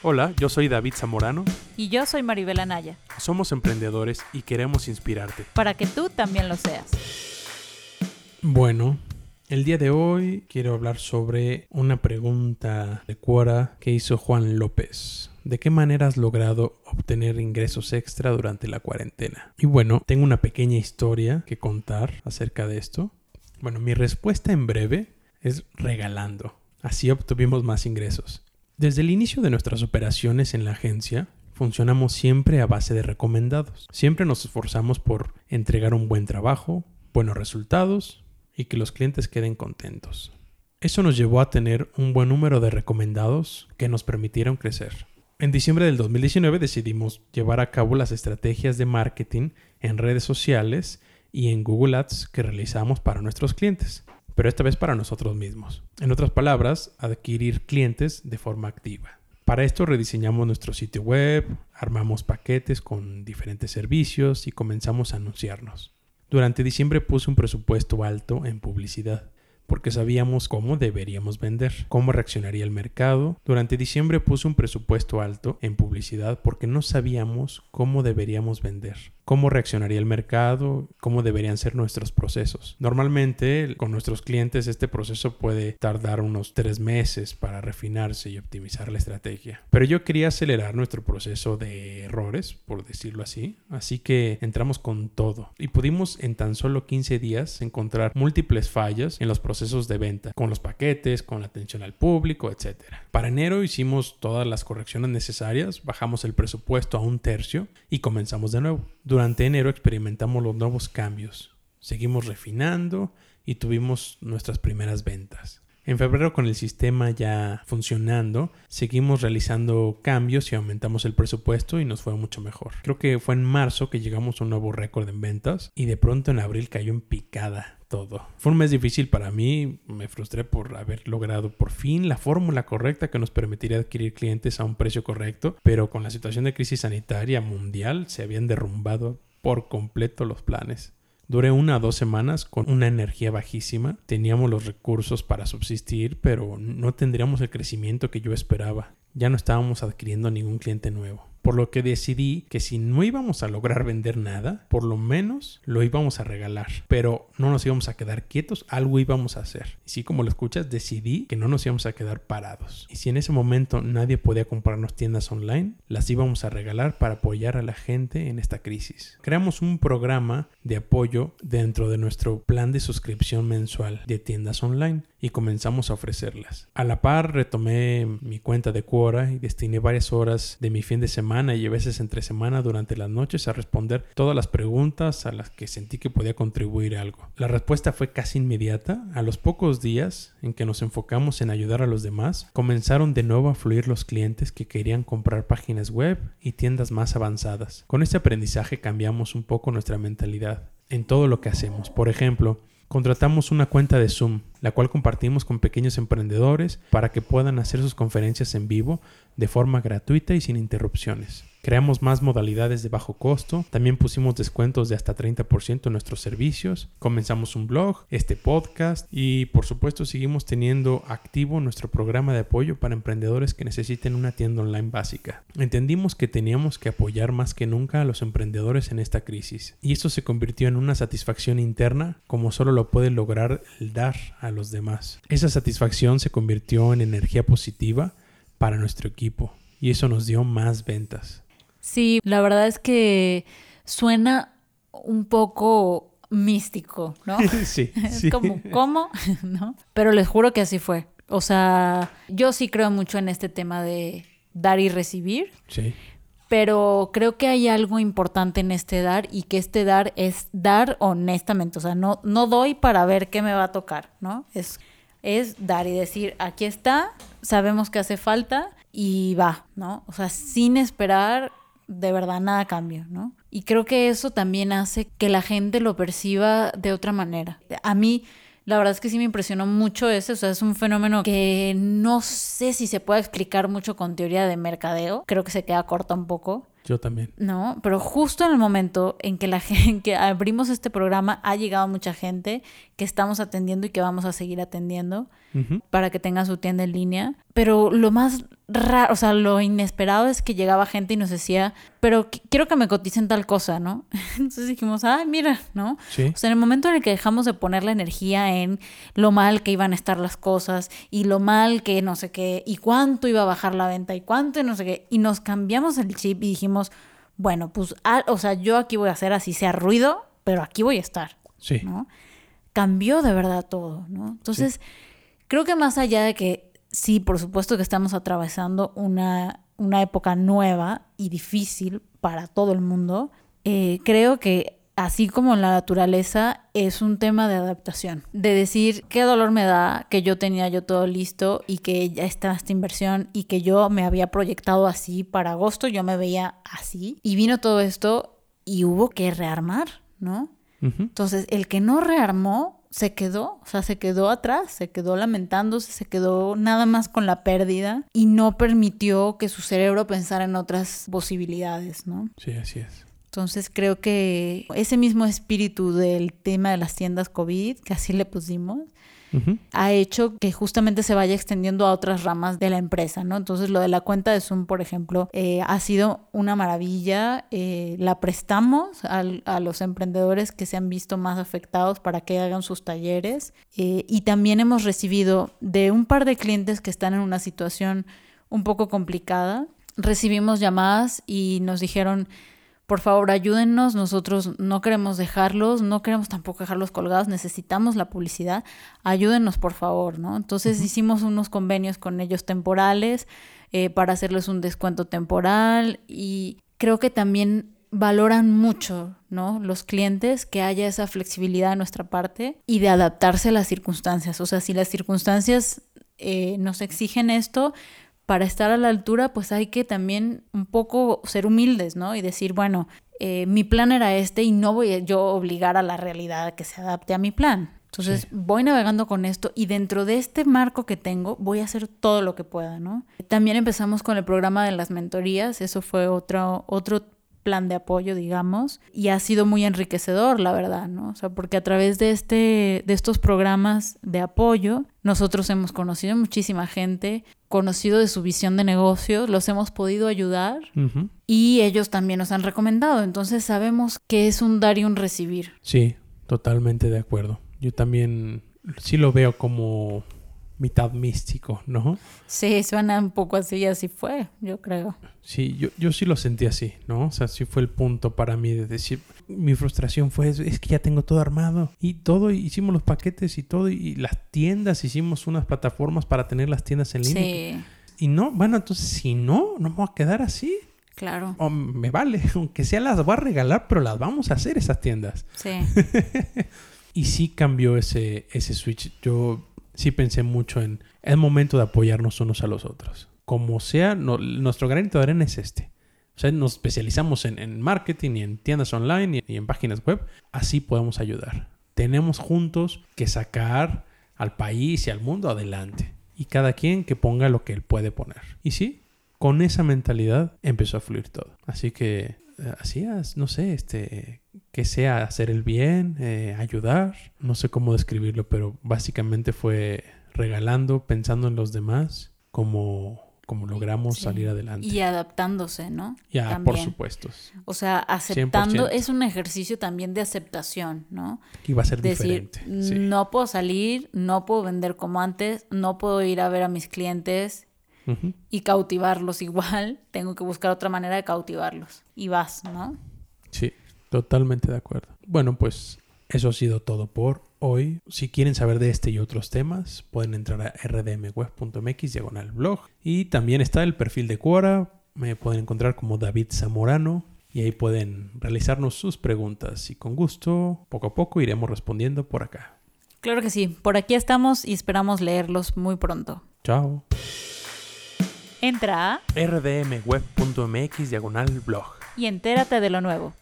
Hola, yo soy David Zamorano. Y yo soy Maribel Anaya. Somos emprendedores y queremos inspirarte. Para que tú también lo seas. Bueno, el día de hoy quiero hablar sobre una pregunta de Quora que hizo Juan López. ¿De qué manera has logrado obtener ingresos extra durante la cuarentena? Y bueno, tengo una pequeña historia que contar acerca de esto. Bueno, mi respuesta en breve es regalando. Así obtuvimos más ingresos. Desde el inicio de nuestras operaciones en la agencia, funcionamos siempre a base de recomendados. Siempre nos esforzamos por entregar un buen trabajo, buenos resultados y que los clientes queden contentos. Eso nos llevó a tener un buen número de recomendados que nos permitieron crecer. En diciembre del 2019 decidimos llevar a cabo las estrategias de marketing en redes sociales y en Google Ads que realizamos para nuestros clientes pero esta vez para nosotros mismos. En otras palabras, adquirir clientes de forma activa. Para esto rediseñamos nuestro sitio web, armamos paquetes con diferentes servicios y comenzamos a anunciarnos. Durante diciembre puse un presupuesto alto en publicidad porque sabíamos cómo deberíamos vender, cómo reaccionaría el mercado. Durante diciembre puse un presupuesto alto en publicidad porque no sabíamos cómo deberíamos vender, cómo reaccionaría el mercado, cómo deberían ser nuestros procesos. Normalmente con nuestros clientes este proceso puede tardar unos tres meses para refinarse y optimizar la estrategia. Pero yo quería acelerar nuestro proceso de errores, por decirlo así, así que entramos con todo y pudimos en tan solo 15 días encontrar múltiples fallas en los procesos de venta, con los paquetes, con la atención al público, etc. Para enero hicimos todas las correcciones necesarias, bajamos el presupuesto a un tercio y comenzamos de nuevo. Durante enero experimentamos los nuevos cambios, seguimos refinando y tuvimos nuestras primeras ventas. En febrero con el sistema ya funcionando, seguimos realizando cambios y aumentamos el presupuesto y nos fue mucho mejor. Creo que fue en marzo que llegamos a un nuevo récord en ventas y de pronto en abril cayó en picada todo. Fue un mes difícil para mí, me frustré por haber logrado por fin la fórmula correcta que nos permitiría adquirir clientes a un precio correcto, pero con la situación de crisis sanitaria mundial se habían derrumbado por completo los planes. Duré una o dos semanas con una energía bajísima. Teníamos los recursos para subsistir, pero no tendríamos el crecimiento que yo esperaba. Ya no estábamos adquiriendo ningún cliente nuevo por lo que decidí que si no íbamos a lograr vender nada, por lo menos lo íbamos a regalar, pero no nos íbamos a quedar quietos, algo íbamos a hacer. Y si como lo escuchas, decidí que no nos íbamos a quedar parados. Y si en ese momento nadie podía comprarnos tiendas online, las íbamos a regalar para apoyar a la gente en esta crisis. Creamos un programa de apoyo dentro de nuestro plan de suscripción mensual de tiendas online y comenzamos a ofrecerlas. A la par retomé mi cuenta de Quora y destiné varias horas de mi fin de semana y a veces entre semana durante las noches a responder todas las preguntas a las que sentí que podía contribuir algo. La respuesta fue casi inmediata. A los pocos días en que nos enfocamos en ayudar a los demás, comenzaron de nuevo a fluir los clientes que querían comprar páginas web y tiendas más avanzadas. Con este aprendizaje cambiamos un poco nuestra mentalidad en todo lo que hacemos. Por ejemplo, Contratamos una cuenta de Zoom, la cual compartimos con pequeños emprendedores para que puedan hacer sus conferencias en vivo de forma gratuita y sin interrupciones. Creamos más modalidades de bajo costo, también pusimos descuentos de hasta 30% en nuestros servicios, comenzamos un blog, este podcast y por supuesto seguimos teniendo activo nuestro programa de apoyo para emprendedores que necesiten una tienda online básica. Entendimos que teníamos que apoyar más que nunca a los emprendedores en esta crisis y esto se convirtió en una satisfacción interna como solo lo puede lograr el dar a los demás. Esa satisfacción se convirtió en energía positiva para nuestro equipo y eso nos dio más ventas. Sí, la verdad es que suena un poco místico, ¿no? sí. es como, ¿cómo? ¿No? Pero les juro que así fue. O sea, yo sí creo mucho en este tema de dar y recibir. Sí. Pero creo que hay algo importante en este dar y que este dar es dar honestamente. O sea, no, no doy para ver qué me va a tocar, ¿no? Es, es dar y decir, aquí está, sabemos que hace falta y va, ¿no? O sea, sin esperar de verdad nada cambia, ¿no? Y creo que eso también hace que la gente lo perciba de otra manera. A mí, la verdad es que sí me impresionó mucho eso, o sea, es un fenómeno que no sé si se puede explicar mucho con teoría de mercadeo, creo que se queda corta un poco. Yo también. No, pero justo en el momento en que la gente que abrimos este programa ha llegado mucha gente que estamos atendiendo y que vamos a seguir atendiendo para que tengan su tienda en línea. Pero lo más raro, o sea, lo inesperado es que llegaba gente y nos decía, pero quiero que me coticen tal cosa, ¿no? Entonces dijimos, ay, mira, ¿no? Sí. O sea, en el momento en el que dejamos de poner la energía en lo mal que iban a estar las cosas y lo mal que no sé qué, y cuánto iba a bajar la venta y cuánto y no sé qué, y nos cambiamos el chip y dijimos, bueno, pues, o sea, yo aquí voy a hacer así sea ruido, pero aquí voy a estar, Sí. ¿no? Cambió de verdad todo, ¿no? Entonces, creo que más allá de que sí, por supuesto que estamos atravesando una, una época nueva y difícil para todo el mundo, eh, creo que así como en la naturaleza es un tema de adaptación, de decir qué dolor me da que yo tenía yo todo listo y que ya está esta inversión y que yo me había proyectado así para agosto, yo me veía así y vino todo esto y hubo que rearmar, ¿no? Entonces, el que no rearmó se quedó, o sea, se quedó atrás, se quedó lamentándose, se quedó nada más con la pérdida y no permitió que su cerebro pensara en otras posibilidades, ¿no? Sí, así es. Entonces creo que ese mismo espíritu del tema de las tiendas COVID, que así le pusimos, Ha hecho que justamente se vaya extendiendo a otras ramas de la empresa, ¿no? Entonces lo de la cuenta de Zoom, por ejemplo, eh, ha sido una maravilla. eh, la prestamos a los emprendedores que se han visto más afectados para que hagan sus talleres. eh, y también hemos recibido de un par de clientes que están en una situación un poco complicada. Recibimos llamadas y nos dijeron, por favor, ayúdennos, nosotros no queremos dejarlos, no queremos tampoco dejarlos colgados, necesitamos la publicidad, ayúdennos, por favor, ¿no? Entonces hicimos unos convenios con ellos temporales eh, para hacerles un descuento temporal y creo que también valoran mucho, ¿no? Los clientes que haya esa flexibilidad de nuestra parte y de adaptarse a las circunstancias. O sea, si las circunstancias eh, nos exigen esto, para estar a la altura, pues hay que también un poco ser humildes, ¿no? Y decir, bueno, eh, mi plan era este y no voy a yo obligar a la realidad a que se adapte a mi plan. Entonces Sí. voy navegando con esto y dentro de este marco que tengo voy a hacer todo lo que pueda, ¿no? También empezamos con el programa de las mentorías, eso fue otro, otro plan de apoyo, digamos, y ha sido muy enriquecedor, la verdad, ¿no? O sea, porque a través de, este, de estos programas de apoyo, nosotros hemos conocido muchísima gente, conocido de su visión de negocio, los hemos podido ayudar y ellos también nos han recomendado, entonces sabemos que es un dar y un recibir. Sí, totalmente de acuerdo. Yo también sí lo veo como mitad místico, ¿no? Sí, suena un poco así, así fue, yo creo. Sí, yo, yo sí lo sentí así, ¿no? O sea, sí fue el punto para mí de decir, mi frustración fue, es es que ya tengo todo armado y todo, hicimos los paquetes y todo, y las tiendas, hicimos unas plataformas para tener las tiendas en línea. Sí, Y no, bueno, entonces si no, no me voy a quedar así. claro. O me vale, aunque sea las voy a regalar, pero las vamos a hacer esas tiendas. Sí, Y sí cambió ese, ese switch. Yo sí pensé mucho en el momento de apoyarnos unos a los otros. Como sea, nuestro granito de arena es este. O sea, nos especializamos en, en marketing y en tiendas online y, y en páginas web. Así podemos ayudar. Tenemos juntos que sacar al país y al mundo adelante. Y cada quien que ponga lo que él puede poner. Y sí, con esa mentalidad empezó a fluir todo. Así que eh, hacías, no sé, este, que sea hacer el bien, eh, ayudar, no sé cómo describirlo, pero básicamente fue regalando, pensando en los demás, como, como logramos Sí. salir adelante. y adaptándose, ¿no? ya, por supuesto. O sea, aceptando 100%. es un ejercicio también de aceptación, ¿no? Que iba a ser Decir, diferente. sí. no puedo salir, no puedo vender como antes, no puedo ir a ver a mis clientes y cautivarlos igual, tengo que buscar otra manera de cautivarlos. Y vas, ¿no? Totalmente de acuerdo. Bueno, pues eso ha sido todo por hoy. Si quieren saber de este y otros temas, pueden entrar a rdmweb.mx diagonal blog. Y también está el perfil de Quora. Me pueden encontrar como David Zamorano. Y ahí pueden realizarnos sus preguntas. Y con gusto, poco a poco, iremos respondiendo por acá. Claro que sí, por aquí estamos y esperamos leerlos muy pronto. Chao. Entra rdmweb.mx diagonal blog. y entérate de lo nuevo.